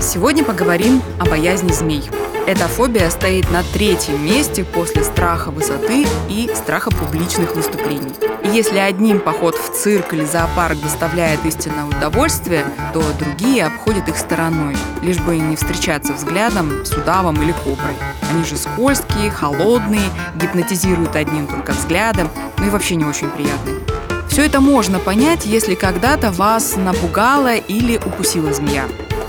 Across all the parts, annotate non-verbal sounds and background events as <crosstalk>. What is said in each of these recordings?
Сегодня поговорим о боязни змей. Эта фобия стоит на третьем месте после страха высоты и страха публичных выступлений. И если одним поход в цирк или зоопарк доставляет истинное удовольствие, то другие обходят их стороной, лишь бы не встречаться взглядом с удавом или коброй. Они же скользкие, холодные, гипнотизируют одним только взглядом, ну и вообще не очень приятные. Все это можно понять, если когда-то вас напугала или укусила змея.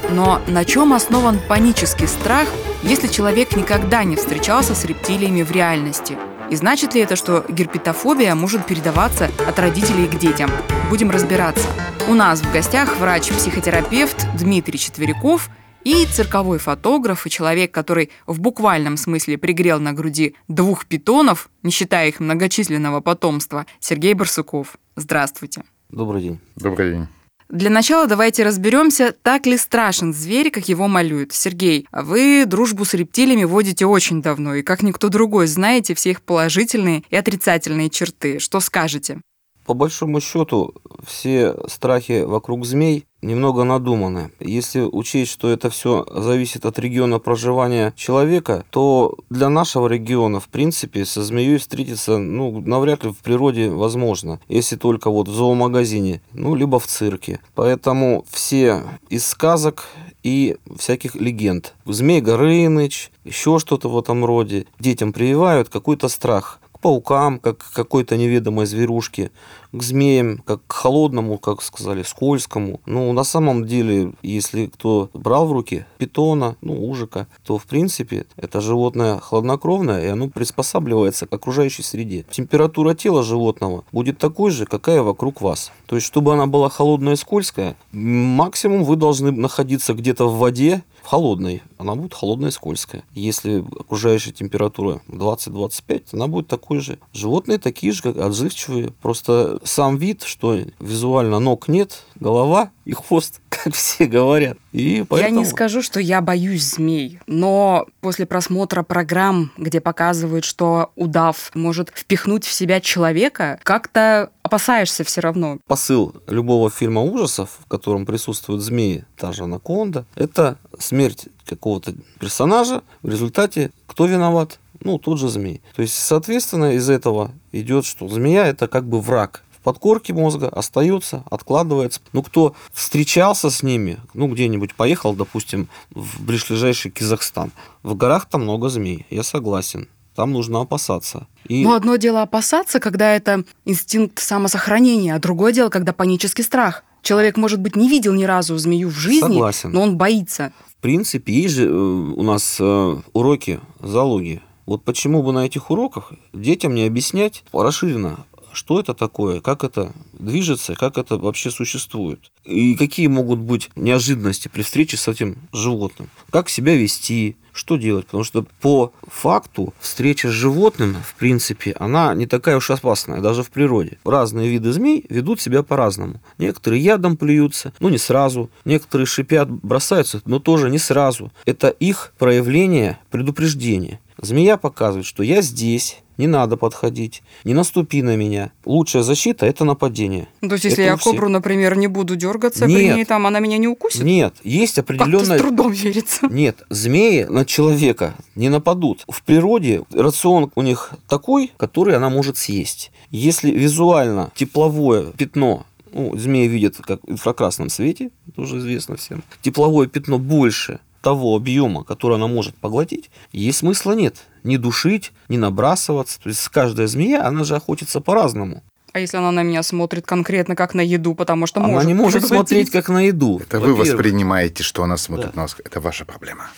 Но на чем основан панический страх, если человек никогда не встречался с рептилиями в реальности? И значит ли это, что герпетофобия может передаваться от родителей к детям? Будем разбираться. У нас в гостях врач-психотерапевт Дмитрий Четверяков и цирковой фотограф и человек, который в буквальном смысле пригрел на груди двух питонов, не считая их многочисленного потомства, Сергей Барсуков. Здравствуйте. Добрый день. Добрый день. Для начала давайте разберемся, так ли страшен зверь, как его малюют. Сергей, вы дружбу с рептилиями водите очень давно, и как никто другой знаете все их положительные и отрицательные черты. Что скажете? По большому счету, все страхи вокруг змей немного надуманы. Если учесть, что это все зависит от региона проживания человека, то для нашего региона, в принципе, со змеей встретиться, ну, навряд ли в природе возможно, если только вот в зоомагазине, ну, либо в цирке. Поэтому все из сказок и всяких легенд. Змей Горыныч, еще что-то в этом роде. Детям прививают какой-то страх паукам, как к какой-то неведомой зверушке, к змеям, как к холодному, как сказали, скользкому. Ну, на самом деле, если кто брал в руки питона, ну, ужика, то, в принципе, это животное хладнокровное, и оно приспосабливается к окружающей среде. Температура тела животного будет такой же, какая вокруг вас. То есть, чтобы она была холодная и скользкая, максимум вы должны находиться где-то в воде, в холодной, она будет холодная и скользкая. Если окружающая температура 20-25, она будет такой же. Животные такие же, как отзывчивые. Просто сам вид, что визуально ног нет, голова и хвост, <laughs> как все говорят. И поэтому... Я не скажу, что я боюсь змей, но после просмотра программ, где показывают, что удав может впихнуть в себя человека, как-то опасаешься все равно. Посыл любого фильма ужасов, в котором присутствуют змеи, та же анаконда, это смерть какого-то персонажа. В результате кто виноват? Ну, тот же змей. То есть, соответственно, из этого идет, что змея это как бы враг подкорке мозга остается, откладывается. Ну, кто встречался с ними, ну, где-нибудь поехал, допустим, в ближайший Казахстан. В горах там много змей, я согласен. Там нужно опасаться. И... Но одно дело опасаться, когда это инстинкт самосохранения, а другое дело, когда панический страх. Человек, может быть, не видел ни разу змею в жизни, Согласен. но он боится. В принципе, есть же э, у нас э, уроки зоологии. Вот почему бы на этих уроках детям не объяснять расширенно что это такое, как это движется, как это вообще существует. И какие могут быть неожиданности при встрече с этим животным. Как себя вести, что делать. Потому что по факту встреча с животным, в принципе, она не такая уж опасная, даже в природе. Разные виды змей ведут себя по-разному. Некоторые ядом плюются, но не сразу. Некоторые шипят, бросаются, но тоже не сразу. Это их проявление предупреждения. Змея показывает, что я здесь, не надо подходить, не наступи на меня. Лучшая защита – это нападение. Ну, то есть, если это я кобру, например, не буду дергаться Нет. при ней, там она меня не укусит? Нет, есть определенная... Как-то с трудом верится. Нет, змеи на человека не нападут. В природе рацион у них такой, который она может съесть. Если визуально тепловое пятно ну, змеи видят как в инфракрасном свете, это уже известно всем. Тепловое пятно больше того объема, который она может поглотить, ей смысла нет. Не душить, не набрасываться. То есть каждая змея, она же охотится по-разному. А если она на меня смотрит конкретно как на еду, потому что она может не может смотреть как на еду. Это вы воспринимаете, что она смотрит да. на вас. Это ваша проблема.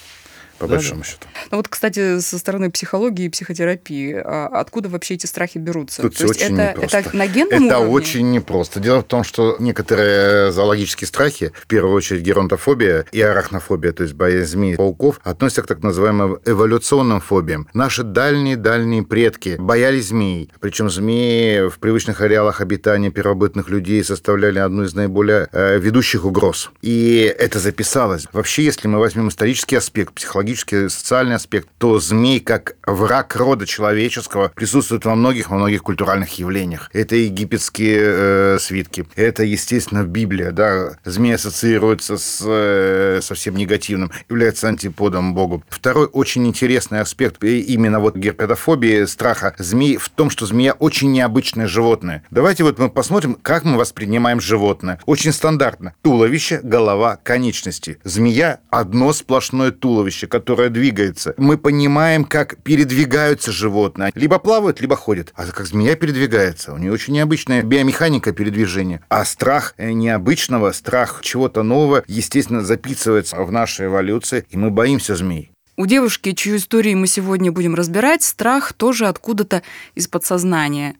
По да, большому да. счету. Ну вот, кстати, со стороны психологии и психотерапии, а откуда вообще эти страхи берутся? Тут То есть очень это, непросто. это на генном Это уровне? очень непросто. Дело в том, что некоторые зоологические страхи, в первую очередь геронтофобия и арахнофобия, то есть боязнь змей, пауков, относятся к так называемым эволюционным фобиям. Наши дальние-дальние предки боялись змей. Причем змеи в привычных ареалах обитания первобытных людей составляли одну из наиболее э, ведущих угроз. И это записалось. Вообще, если мы возьмем исторический аспект, психологический, социальный аспект, то змей как враг рода человеческого присутствует во многих, во многих культуральных явлениях. Это египетские э, свитки, это, естественно, Библия, да, змей ассоциируется с э, совсем негативным, является антиподом Богу. Второй очень интересный аспект именно вот герпетофобии, страха змей в том, что змея очень необычное животное. Давайте вот мы посмотрим, как мы воспринимаем животное. Очень стандартно. Туловище, голова, конечности. Змея – одно сплошное туловище, которое двигается. Мы понимаем, как передвигаются животные. Либо плавают, либо ходят. А как змея передвигается. У нее очень необычная биомеханика передвижения. А страх необычного, страх чего-то нового, естественно, записывается в нашей эволюции, и мы боимся змей. У девушки, чью историю мы сегодня будем разбирать, страх тоже откуда-то из подсознания.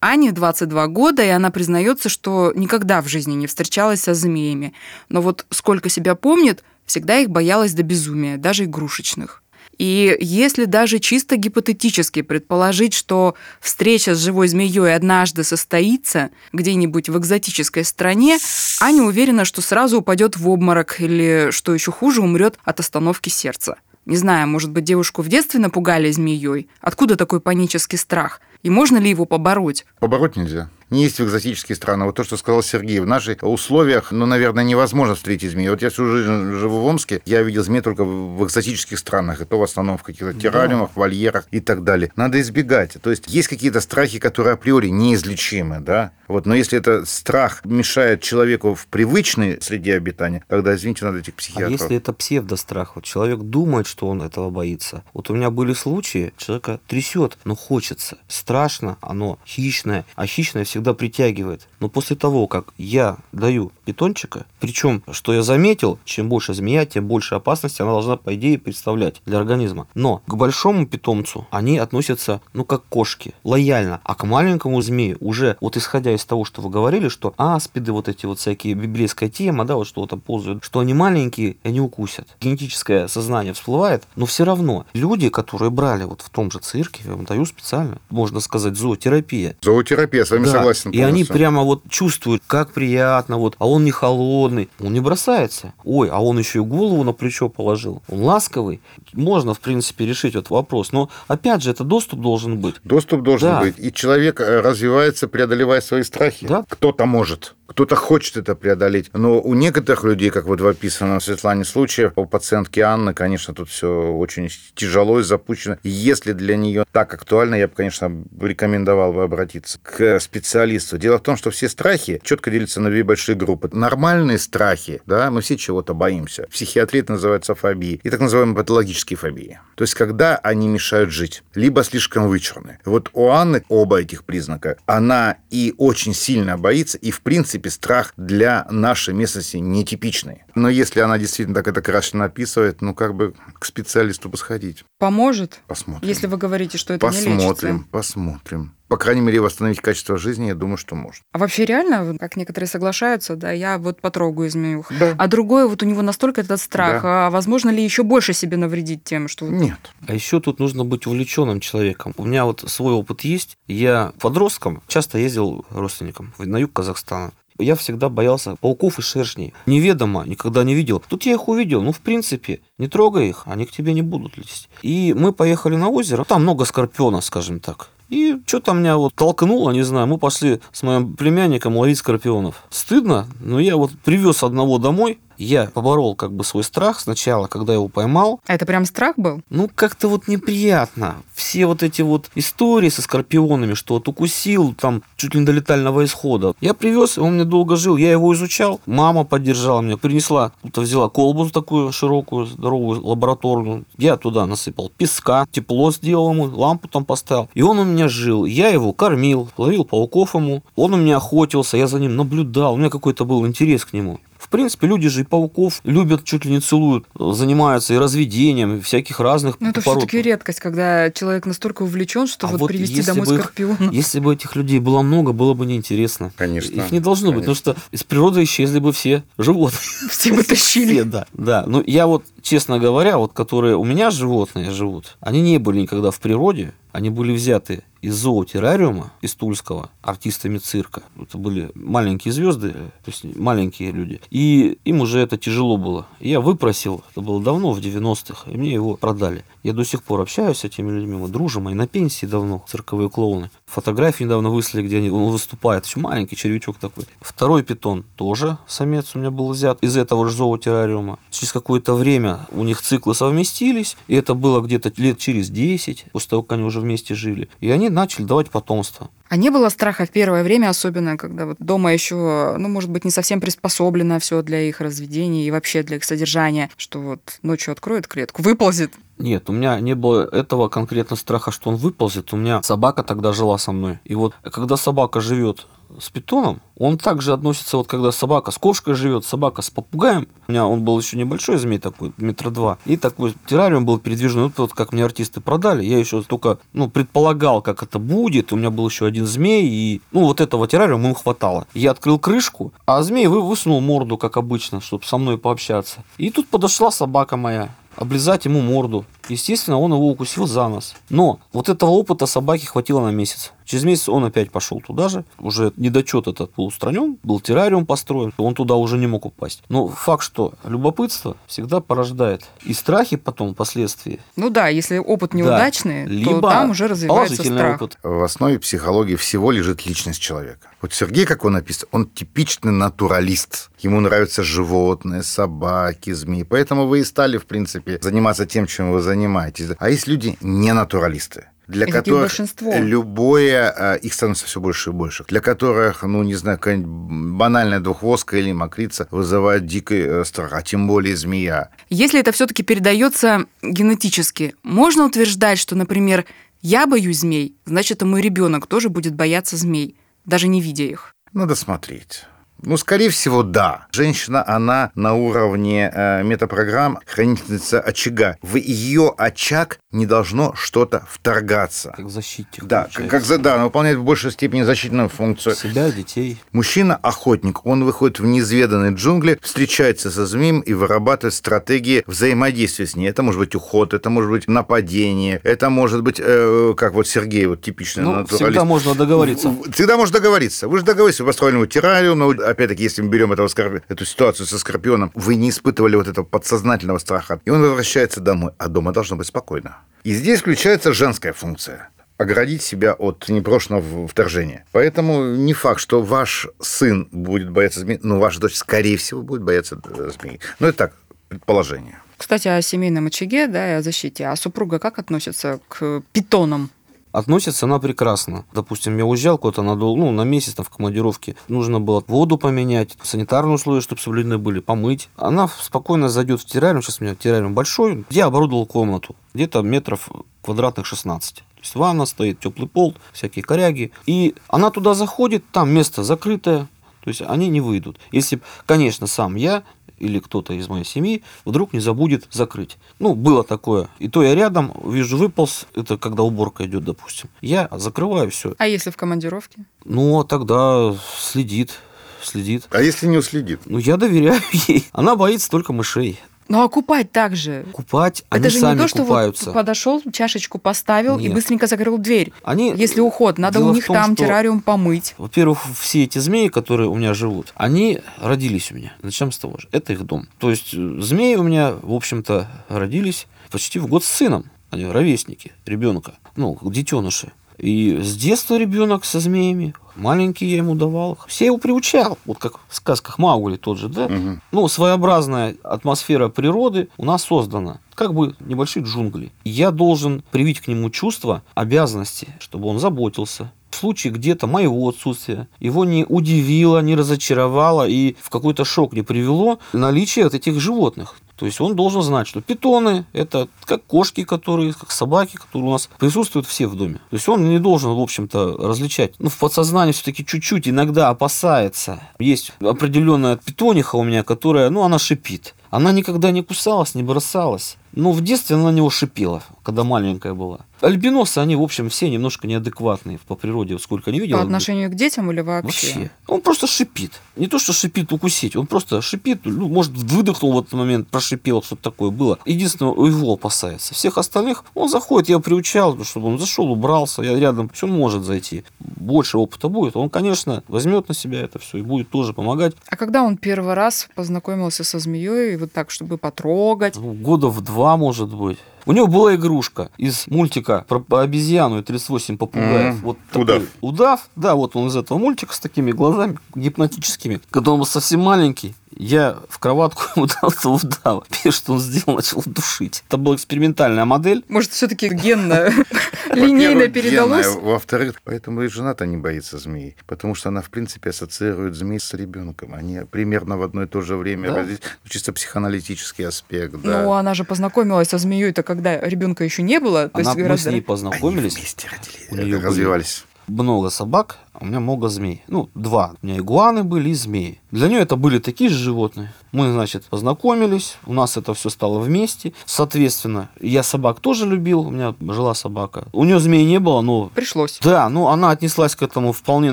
Ане 22 года, и она признается, что никогда в жизни не встречалась со змеями. Но вот сколько себя помнит, всегда их боялась до безумия, даже игрушечных. И если даже чисто гипотетически предположить, что встреча с живой змеей однажды состоится где-нибудь в экзотической стране, Аня уверена, что сразу упадет в обморок или, что еще хуже, умрет от остановки сердца. Не знаю, может быть, девушку в детстве напугали змеей? Откуда такой панический страх? И можно ли его побороть? Побороть нельзя не есть в экзотические страны. Вот то, что сказал Сергей, в наших условиях, ну, наверное, невозможно встретить змеи. Вот я всю жизнь живу в Омске, я видел змей только в экзотических странах, и то в основном в каких-то террариумах, вольерах и так далее. Надо избегать. То есть есть какие-то страхи, которые априори неизлечимы, да, вот, но если это страх мешает человеку в привычной среде обитания, тогда, извините, надо идти к психиатру. А если это псевдострах, вот человек думает, что он этого боится. Вот у меня были случаи, человека трясет, но хочется. Страшно, оно хищное, а хищное всегда притягивает. Но после того, как я даю питончика, причем, что я заметил, чем больше змея, тем больше опасности она должна, по идее, представлять для организма. Но к большому питомцу они относятся, ну, как кошки, лояльно. А к маленькому змею уже, вот исходя из того, что вы говорили, что аспиды, вот эти вот всякие библейская тема, да, вот что там ползают, что они маленькие, они укусят. Генетическое сознание всплывает, но все равно люди, которые брали вот в том же цирке, я вам даю специально, можно сказать, зоотерапия. Зоотерапия, с вами да. согласен согласен. И они прямо вот чувствуют, как приятно, вот, а он не холодный, он не бросается. Ой, а он еще и голову на плечо положил. Он ласковый. Можно, в принципе, решить этот вопрос. Но, опять же, это доступ должен быть. Доступ должен да. быть. И человек э, развивается, преодолевая свои страхи. Да. Кто-то может. Кто-то хочет это преодолеть. Но у некоторых людей, как вот в описанном Светлане случае, у пациентки Анны, конечно, тут все очень тяжело и запущено. Если для нее так актуально, я бы, конечно, рекомендовал бы обратиться к специалисту. Дело в том, что все страхи четко делятся на две большие группы. Нормальные страхи, да, мы все чего-то боимся. В это называется фобии. И так называемые патологические фобии. То есть, когда они мешают жить, либо слишком вычурны. Вот у Анны оба этих признака. Она и очень сильно боится, и, в принципе, принципе, страх для нашей местности нетипичный. Но если она действительно так это крашено описывает, ну, как бы к специалисту бы сходить. Поможет? Посмотрим. Если вы говорите, что это посмотрим, не лечится. Посмотрим, посмотрим по крайней мере, восстановить качество жизни, я думаю, что может. А вообще реально, как некоторые соглашаются, да, я вот потрогаю змеюх. Да. А другое, вот у него настолько этот страх, да. а возможно ли еще больше себе навредить тем, что... Нет. А еще тут нужно быть увлеченным человеком. У меня вот свой опыт есть. Я подростком часто ездил родственникам на юг Казахстана я всегда боялся пауков и шершней. Неведомо, никогда не видел. Тут я их увидел, ну, в принципе, не трогай их, они к тебе не будут лезть. И мы поехали на озеро, там много скорпионов, скажем так. И что-то меня вот толкнуло, не знаю, мы пошли с моим племянником ловить скорпионов. Стыдно, но я вот привез одного домой, я поборол как бы свой страх сначала, когда его поймал. А это прям страх был? Ну, как-то вот неприятно. Все вот эти вот истории со скорпионами, что вот укусил, там, чуть ли не до летального исхода. Я привез, он мне долго жил, я его изучал. Мама поддержала меня, принесла, то взяла колбу такую широкую, здоровую, лабораторную. Я туда насыпал песка, тепло сделал ему, лампу там поставил. И он у меня жил. Я его кормил, ловил пауков ему. Он у меня охотился, я за ним наблюдал. У меня какой-то был интерес к нему принципе, люди же и пауков любят, чуть ли не целуют, занимаются и разведением, и всяких разных Ну, это все-таки редкость, когда человек настолько увлечен, что А вот, вот привести если домой бы их- скорпиона. <laughs> Если бы этих людей было много, было бы неинтересно. Конечно. Их не должно быть, потому что из природы исчезли бы все животные. <laughs> Все бы тащили. Все, да. Да, ну я вот, честно говоря, вот которые у меня животные живут, они не были никогда в природе, они были взяты из зоотеррариума, из Тульского, артистами цирка. Это были маленькие звезды, то есть маленькие люди. И им уже это тяжело было. Я выпросил, это было давно, в 90-х, и мне его продали. Я до сих пор общаюсь с этими людьми, мы дружим, и на пенсии давно, цирковые клоуны. Фотографии недавно выслали, где они, он выступает, еще маленький червячок такой. Второй питон тоже самец у меня был взят из этого же зоотеррариума. Через какое-то время у них циклы совместились, и это было где-то лет через 10, после того, как они уже вместе жили. И они начали давать потомство. А не было страха в первое время, особенно когда вот дома еще, ну, может быть, не совсем приспособлено все для их разведения и вообще для их содержания, что вот ночью откроет клетку, выползет. Нет, у меня не было этого конкретно страха, что он выползет. У меня собака тогда жила со мной. И вот когда собака живет с питоном, он также относится, вот когда собака с кошкой живет, собака с попугаем. У меня он был еще небольшой змей такой, метра два. И такой террариум был передвижной. Вот, вот как мне артисты продали, я еще только ну, предполагал, как это будет. У меня был еще один змей, и ну вот этого террариума ему хватало. Я открыл крышку, а змей вы высунул морду, как обычно, чтобы со мной пообщаться. И тут подошла собака моя облизать ему морду. Естественно, он его укусил за нос. Но вот этого опыта собаке хватило на месяц. Через месяц он опять пошел туда же. Уже недочет этот был устранен, был террариум построен, он туда уже не мог упасть. Но факт, что любопытство всегда порождает и страхи потом, впоследствии. Ну да, если опыт неудачный, то Либо там уже развивается положительный страх. опыт. В основе психологии всего лежит личность человека. Вот Сергей, как он написан, он типичный натуралист. Ему нравятся животные, собаки, змеи. Поэтому вы и стали, в принципе, заниматься тем, чем вы занимаетесь. А есть люди не натуралисты для таких которых большинство. любое, а, их становится все больше и больше, для которых, ну, не знаю, какая-нибудь банальная двухвостка или мокрица вызывает дикий э, страх, а тем более змея. Если это все-таки передается генетически, можно утверждать, что, например, я боюсь змей, значит, и мой ребенок тоже будет бояться змей, даже не видя их. Надо смотреть. Ну, скорее всего, да. Женщина, она на уровне э, метапрограмм хранительница очага. В ее очаг не должно что-то вторгаться. Как защитник. Да, как, как да, она выполняет в большей степени защитную функцию. Себя, детей. Мужчина – охотник. Он выходит в неизведанные джунгли, встречается со змеем и вырабатывает стратегии взаимодействия с ней. Это может быть уход, это может быть нападение, это может быть, э, как вот Сергей, вот типичный Ну, натуралист. всегда можно договориться. Всегда можно договориться. Вы же договорились, вы построили ему террариум, но опять-таки, если мы берем этого эту ситуацию со скорпионом, вы не испытывали вот этого подсознательного страха, и он возвращается домой, а дома должно быть спокойно. И здесь включается женская функция оградить себя от непрошенного вторжения. Поэтому не факт, что ваш сын будет бояться змеи, но ваша дочь, скорее всего, будет бояться э, змеи. Ну, это так, предположение. Кстати, о семейном очаге, да, и о защите. А супруга как относится к питонам? Относится она прекрасно. Допустим, я уезжал куда-то на, ну, на месяц там, в командировке. Нужно было воду поменять, санитарные условия, чтобы соблюдены были, помыть. Она спокойно зайдет в террариум. Сейчас у меня террариум большой. Я оборудовал комнату. Где-то метров квадратных 16. То есть ванна стоит, теплый пол, всякие коряги. И она туда заходит, там место закрытое. То есть они не выйдут. Если, конечно, сам я или кто-то из моей семьи вдруг не забудет закрыть. Ну, было такое. И то я рядом, вижу, выполз, это когда уборка идет, допустим. Я закрываю все. А если в командировке? Ну, а тогда следит, следит. А если не уследит? Ну, я доверяю <laughs> ей. Она боится только мышей. Ну, а купать так же? Купать они это же сами не то, что купаются. вот подошел, чашечку поставил и Нет. быстренько закрыл дверь. Они, Если уход, надо Дело у них том, там что- террариум помыть. Во-первых, все эти змеи, которые у меня живут, они родились у меня. Начнем с того же. Это их дом. То есть э, змеи у меня, в общем-то, родились почти в год с сыном. Они ровесники ребенка, ну, детеныши. И с детства ребенок со змеями, маленький я ему давал. Все его приучал, вот как в сказках Маугли тот же, да? Мгм. Ну, своеобразная атмосфера природы у нас создана, как бы небольшие джунгли. Я должен привить к нему чувство обязанности, чтобы он заботился. В случае где-то моего отсутствия его не удивило, не разочаровало и в какой-то шок не привело наличие вот этих животных. То есть он должен знать, что питоны – это как кошки, которые, как собаки, которые у нас присутствуют все в доме. То есть он не должен, в общем-то, различать. Ну, в подсознании все-таки чуть-чуть иногда опасается. Есть определенная питониха у меня, которая, ну, она шипит. Она никогда не кусалась, не бросалась. Но в детстве она на него шипела, когда маленькая была. Альбиносы, они, в общем, все немножко неадекватные по природе, вот сколько не видел. По отношению к детям или вообще? Вообще. Он просто шипит. Не то, что шипит укусить, он просто шипит, ну, может, выдохнул в этот момент, прошипел, что-то такое было. Единственное, его опасается. Всех остальных он заходит, я приучал, чтобы он зашел, убрался, я рядом, все может зайти. Больше опыта будет. Он, конечно, возьмет на себя это все и будет тоже помогать. А когда он первый раз познакомился со змеей, вот так, чтобы потрогать? Ну, года в два, может быть. У него была игрушка из мультика про обезьяну и 38 попугаев. Мгм. Вот Удав. такой удав. Да, вот он из этого мультика с такими глазами гипнотическими. Когда он был совсем маленький, я в кроватку ему <laughs> дал этого удава. Первое, что он сделал, начал душить. Это была экспериментальная модель. Может, все-таки генно, <laughs> линейно передалось? Во-вторых, поэтому и жена-то не боится змей. Потому что она, в принципе, ассоциирует змей с ребенком. Они примерно в одно и то же время родились. Ну, Чисто психоаналитический аспект. Ну, она же познакомилась со змеей-то, когда ребенка еще не было. Она, мы с ней Они познакомились. вместе родили, У это неё были- развивались. много собак, а у меня много змей. Ну, два. У меня игуаны были и змеи. Для нее это были такие же животные. Мы, значит, познакомились, у нас это все стало вместе. Соответственно, я собак тоже любил, у меня жила собака. У нее змей не было, но... Пришлось. Да, ну она отнеслась к этому вполне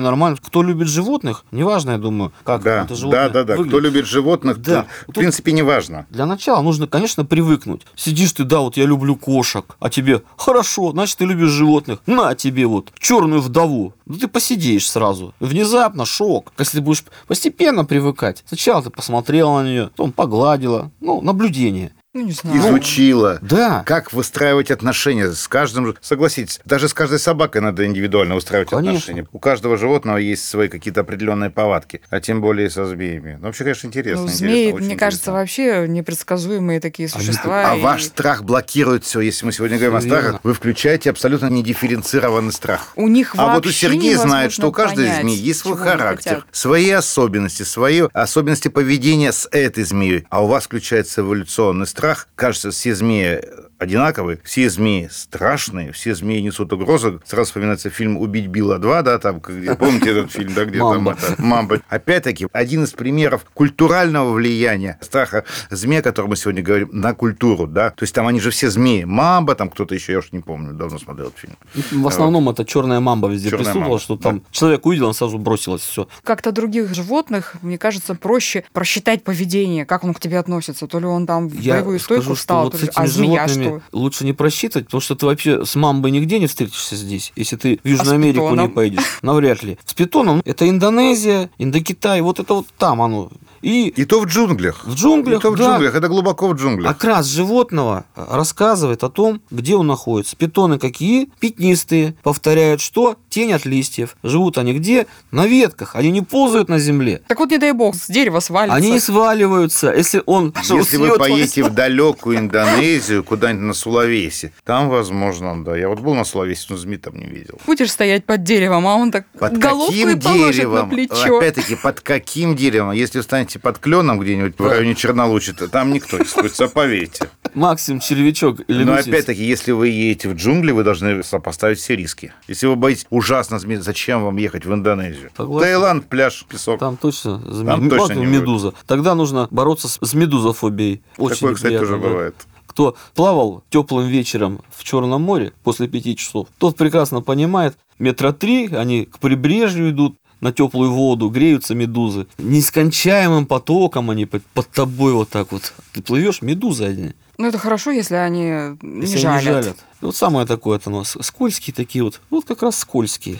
нормально. Кто любит животных, неважно, я думаю, как Да, это животное да, да, да. Кто выглядит. любит животных, Да. то, в Тут- принципе, не важно. Для начала нужно, конечно, привыкнуть. Сидишь ты, да, вот я люблю кошек, а тебе хорошо, значит, ты любишь животных. На тебе вот черную вдову. Ну ты посидишь сразу. Внезапно шок. Если будешь постепенно привыкать. Сначала ты посмотрел на нее, потом погладила. Ну, наблюдение. Ну, не знаю. Изучила. Да. Как выстраивать отношения с каждым... Согласитесь, даже с каждой собакой надо индивидуально устраивать Конечно. отношения. У каждого животного есть свои какие-то определенные повадки, а тем более со змеями. Ну, вообще, конечно, интересно. Ну, интересно, змеи, очень мне кажется, интересно. вообще непредсказуемые такие существа. А и- ваш страх блокирует все. Если мы сегодня говорим о верно. страхах, вы включаете абсолютно недифференцированный страх. У них А вот у Сергея знает, что у каждой понять, змеи есть свой характер, хотят. свои особенности, свои особенности поведения с этой змеей. А у вас включается эволюционный страх. Кажется, все змеи одинаковые, все змеи страшные, все змеи несут угрозу. Сразу вспоминается фильм «Убить Билла 2», да, там, где, помните этот фильм, да, где там это, Мамба. Опять-таки, один из примеров культурального влияния страха змеи, о котором мы сегодня говорим, на культуру, да. То есть там они же все змеи. Мамба, там кто-то еще, я уж не помню, давно смотрел этот фильм. В основном это черная мамба везде присутствовала, мамба, что там человек увидел, он сразу бросилось все. Как-то других животных, мне кажется, проще просчитать поведение, как он к тебе относится. То ли он там в Я боевую стойку скажу, что встал, вот то ли- а змея животными лучше не просчитывать, потому что ты вообще с мамбой нигде не встретишься здесь, если ты в Южную А Америку не поедешь. Навряд ли. С питоном это Индонезия, Индокитай, вот это вот там оно. И И то в джунглях. в джунглях, И то в да, джунглях, это глубоко в джунглях. окрас животного рассказывает о том, где он находится. Питоны какие? Пятнистые. Повторяют что? Тень от листьев. Живут они где? На ветках. Они не ползают на земле. Так вот, не дай бог, с дерева свалится. Они не сваливаются. Если он Если вы поедете в далекую Индонезию, куда-нибудь на Сулавеси, там, возможно, да. Я вот был на Сулавеси, но змей там не видел. Будешь стоять под деревом, а он так Под головку и каким положит на деревом? плечо. Опять-таки, под каким деревом? Если вы станете под кленом где-нибудь в районе Чернолучи, то там никто не спустится, поверьте. Максим червячок или Но опять-таки, если вы едете в джунгли, вы должны сопоставить все риски. Если вы боитесь ужасно змей, зачем вам ехать в Индонезию? Согласен. Таиланд, пляж, песок. Там точно, зме- Там точно не будет. медуза. Тогда нужно бороться с, медузофобией. Очень Такое, кстати, тоже да. бывает. Кто плавал теплым вечером в Черном море после пяти часов, тот прекрасно понимает, метра три они к прибрежью идут, на теплую воду, греются медузы. Нескончаемым потоком они под, тобой вот так вот. Ты плывешь, медузы одни. Ну, это хорошо, если они не Если жалят. они жалят. Вот самое такое это у нас. Скользкие такие вот. Вот как раз скользкие.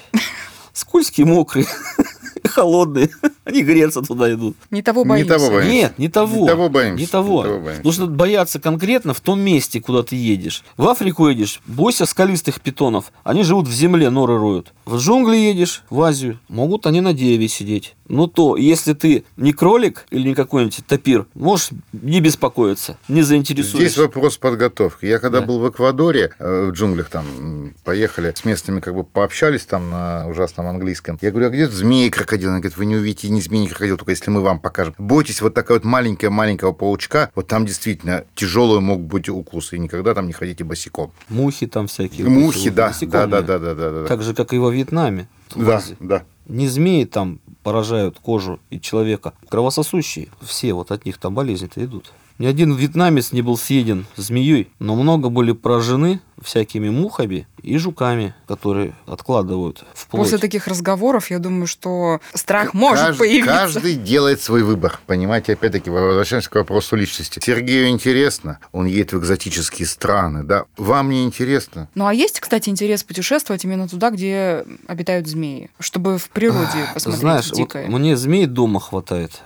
Скользкие, мокрые, <laughs> <laughs> холодные. <laughs> Они греться туда идут. Не того Не боимся. того боимся. Нет, не того. Не того боимся, Не того. не того боимся. Нужно бояться конкретно в том месте, куда ты едешь. В Африку едешь, бойся скалистых питонов. Они живут в земле, норы роют. В джунгли едешь, в Азию, могут они на дереве сидеть. Но то, если ты не кролик или не какой-нибудь тапир, можешь не беспокоиться, не заинтересуешься. Здесь вопрос подготовки. Я когда Да. был в Эквадоре, э, в джунглях там поехали, с местными как бы пообщались там на ужасном английском. Я говорю, а где змеи, крокодилы? Они говорят, вы не увидите ни змеи, не крокодил, только если мы вам покажем. Бойтесь вот такая вот маленькая-маленького паучка, вот там действительно тяжелые могут быть укусы, и никогда там не ходите босиком. Мухи там всякие. Мухи, да, да, да, да, да, да, да. Так же, как и во Вьетнаме. Да, да. Не змеи там поражают кожу и человека. Кровососущие. Все вот от них там болезни-то идут. Ни один вьетнамец не был съеден змеей, но много были поражены всякими мухами и жуками, которые откладывают в плоть. После таких разговоров, я думаю, что страх может Кажд- появиться. Каждый делает свой выбор. Понимаете, опять-таки, возвращаемся к вопросу личности. Сергею интересно, он едет в экзотические страны, да. Вам не интересно. Ну а есть, кстати, интерес путешествовать именно туда, где обитают змеи, чтобы в природе посмотреть Знаешь, вот дикое. мне змей дома хватает.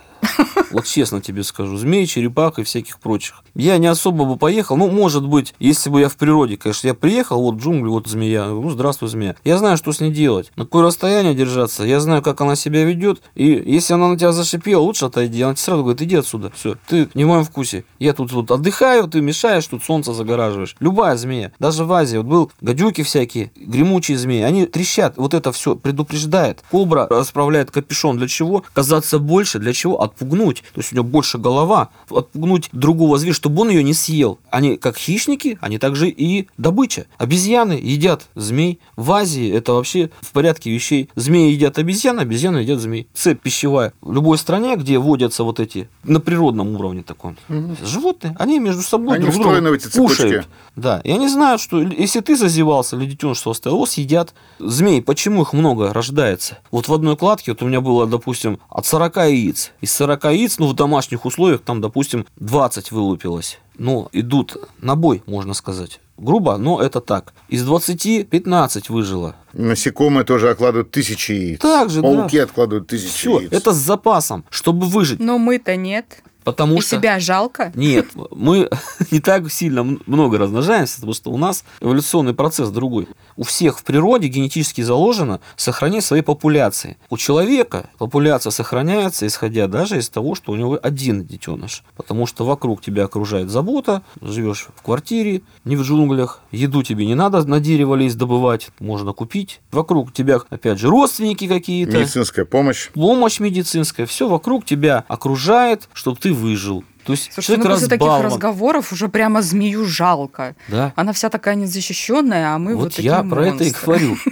Вот честно тебе скажу, змей, черепах и всяких прочих. Я не особо бы поехал, ну, может быть, если бы я в природе, конечно, я приехал, вот джунгли, вот змея, ну, здравствуй, змея. Я знаю, что с ней делать, на какое расстояние держаться, я знаю, как она себя ведет, и если она на тебя зашипела, лучше отойди, она тебе сразу говорит, иди отсюда, все, ты не в моем вкусе. Я тут вот отдыхаю, ты мешаешь, тут солнце загораживаешь. Любая змея, даже в Азии, вот был гадюки всякие, гремучие змеи, они трещат, вот это все предупреждает. Кобра расправляет капюшон для чего? Казаться больше, для чего? Отпугнуть. То есть у нее больше голова, отпугнуть другого зверя, чтобы он ее не съел. Они как хищники, они также и добыча. Обезьяны едят змей. В Азии это вообще в порядке вещей. Змеи едят обезьян, обезьяны едят змей. Цепь пищевая. В любой стране, где водятся вот эти, на природном уровне таком, животные, они между собой Они друг друга эти цепочки. кушают. Да, и они знают, что если ты зазевался или детеныш оставил, его съедят. Змей, почему их много рождается? Вот в одной кладке вот у меня было, допустим, от 40 яиц. Из 40 яиц, ну, в домашних условиях, там, допустим, 20 вылупилось. Ну, идут на бой, можно сказать. Грубо, но это так. Из 20 15 выжило. Насекомые тоже откладывают тысячи яиц. Так же, да. Пауки откладывают тысячи Все, яиц. это с запасом, чтобы выжить. Но мы-то нет. Потому И что... себя жалко. Нет, мы <laughs> не так сильно много размножаемся, потому что у нас эволюционный процесс другой. У всех в природе генетически заложено сохранять свои популяции. У человека популяция сохраняется, исходя даже из того, что у него один детеныш. Потому что вокруг тебя окружает забота, живешь в квартире, не в джунглях, еду тебе не надо на дерево лезть добывать, можно купить. Вокруг тебя, опять же, родственники какие-то Медицинская помощь. помощь медицинская, все вокруг тебя окружает, чтобы ты выжил. То есть Слушай, ну после таких разговоров уже прямо змею жалко. Да. Она вся такая незащищенная, а мы вот, вот такие я про это и монстры. говорю. <laughs>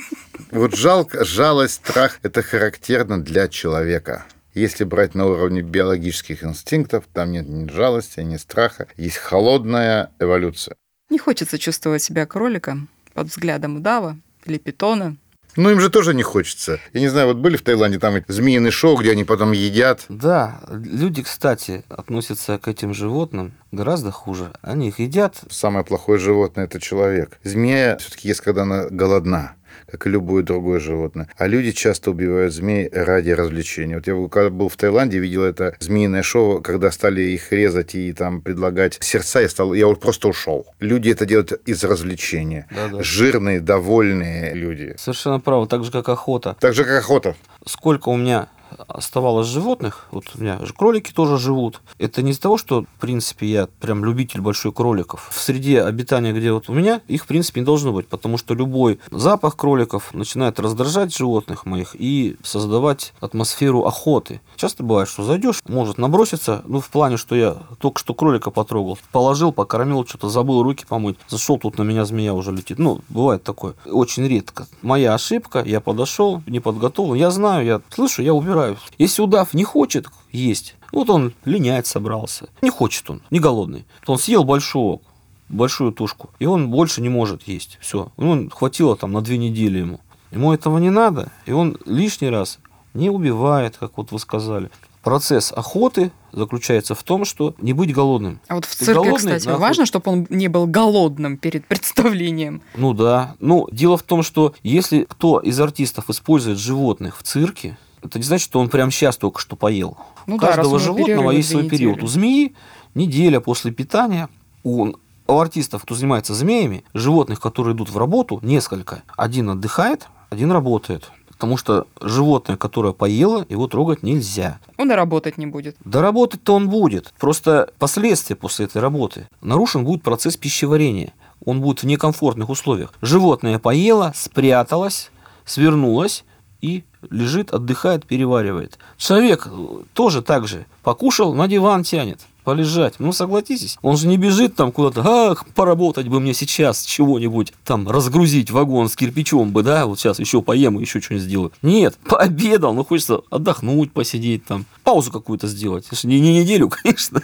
Вот жалко, жалость, страх – это характерно для человека. Если брать на уровне биологических инстинктов, там нет ни жалости, ни страха. Есть холодная эволюция. Не хочется чувствовать себя кроликом под взглядом удава или питона. Ну, им же тоже не хочется. Я не знаю, вот были в Таиланде там змеиный шоу, где они потом едят. Да, люди, кстати, относятся к этим животным гораздо хуже. Они их едят. Самое плохое животное – это человек. Змея все-таки есть, когда она голодна как и любое другое животное. А люди часто убивают змей ради развлечения. Вот я когда был в Таиланде, видел это змеиное шоу, когда стали их резать и там предлагать сердца, я, стал, я просто ушел. Люди это делают из развлечения. Да-да. Жирные, довольные люди. Совершенно право, так же, как охота. Так же, как охота. Сколько у меня оставалось животных, вот у меня же кролики тоже живут. Это не из-за того, что, в принципе, я прям любитель большой кроликов. В среде обитания, где вот у меня, их, в принципе, не должно быть, потому что любой запах кроликов начинает раздражать животных моих и создавать атмосферу охоты. Часто бывает, что зайдешь, может наброситься, ну, в плане, что я только что кролика потрогал, положил, покормил, что-то забыл руки помыть, зашел, тут на меня змея уже летит. Ну, бывает такое. Очень редко. Моя ошибка, я подошел, не подготовлен, я знаю, я слышу, я убираю. Если удав не хочет есть, вот он линять собрался, не хочет он, не голодный, то он съел большого, большую тушку, и он больше не может есть. Все, ну, хватило там на две недели ему. Ему этого не надо, и он лишний раз не убивает, как вот вы сказали. Процесс охоты заключается в том, что не быть голодным. А вот в Ты цирке, голодный, кстати, нахуй. важно, чтобы он не был голодным перед <laughs> представлением. Ну да. Ну, дело в том, что если кто из артистов использует животных в цирке, это не значит, что он прямо сейчас только что поел. Ну у да, каждого животного есть свой период. недели. У змеи неделя после питания. У, у артистов, кто занимается змеями, животных, которые идут в работу, несколько. Один отдыхает, один работает. Потому что животное, которое поело, его трогать нельзя. Он и работать не будет. Да работать-то он будет. Просто последствия после этой работы. Нарушен будет процесс пищеварения. Он будет в некомфортных условиях. Животное поело, спряталось, свернулось и лежит, отдыхает, переваривает. Человек тоже так же. Покушал, на диван тянет полежать. Ну, согласитесь, он же не бежит там куда-то, ах, поработать бы мне сейчас чего-нибудь, там, разгрузить вагон с кирпичом бы, да, вот сейчас еще поем и еще что-нибудь сделаю. Нет, <laughs> пообедал, ну, хочется отдохнуть, посидеть там, паузу какую-то сделать. Не, не неделю, <laughs> конечно.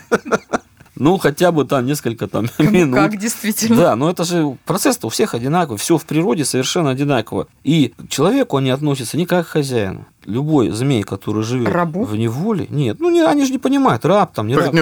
Ну, хотя бы там несколько там минут. Как действительно. Да, но это же процесс-то у всех одинаковый, все в природе совершенно одинаково. И к человеку они относятся не как к хозяину. Любой змей, который живет Рабу? в неволе, нет, ну не, они же не понимают, раб там, не раб.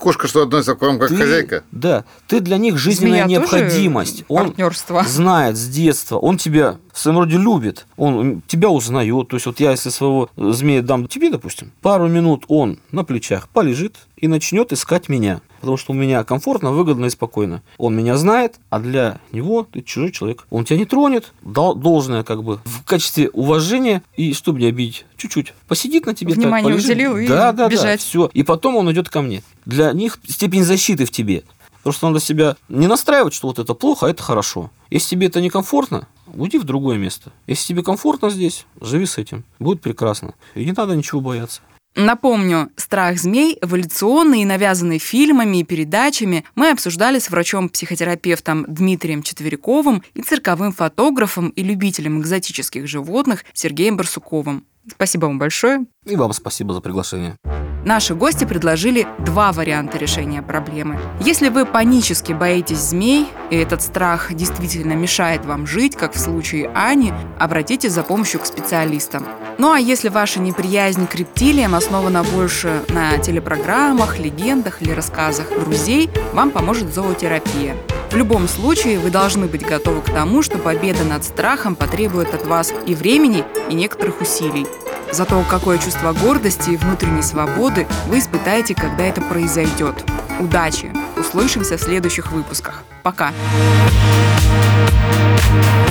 Кошка, что относится к вам как Ты- хозяйка? Да, ты для них жизненная Змея тоже необходимость. Он партнерство. знает с детства, он тебя в своем роде любит, он тебя узнает. То есть вот я, если своего змея дам тебе, допустим, пару минут он на плечах полежит и начнет искать меня. Потому что у меня комфортно, выгодно и спокойно. Он меня знает, а для него ты чужой человек. Он тебя не тронет, дал должное как бы в качестве уважения и чтобы не обидеть, чуть-чуть посидит на тебе, так, Внимание полежит. уделил и да, да, бежать. Да, все. И потом он идет ко мне. Для них степень защиты в тебе. Просто надо себя не настраивать, что вот это плохо, а это хорошо. Если тебе это некомфортно, уйди в другое место. Если тебе комфортно здесь, живи с этим. Будет прекрасно. И не надо ничего бояться. Напомню, страх змей, эволюционный и навязанный фильмами и передачами, мы обсуждали с врачом-психотерапевтом Дмитрием Четвериковым и цирковым фотографом и любителем экзотических животных Сергеем Барсуковым. Спасибо вам большое. И вам спасибо за приглашение. Наши гости предложили два варианта решения проблемы. Если вы панически боитесь змей, и этот страх действительно мешает вам жить, как в случае Ани, обратитесь за помощью к специалистам. Ну а если ваша неприязнь к рептилиям основана больше на телепрограммах, легендах или рассказах друзей, вам поможет зоотерапия. В любом случае, вы должны быть готовы к тому, что победа над страхом потребует от вас и времени, и некоторых усилий. Зато какое чувство гордости и внутренней свободы вы испытаете, когда это произойдет. Удачи! Услышимся в следующих выпусках. Пока! Thank